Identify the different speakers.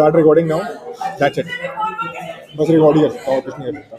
Speaker 1: Start recording now that's it बस record ही। और कुछ नहीं कर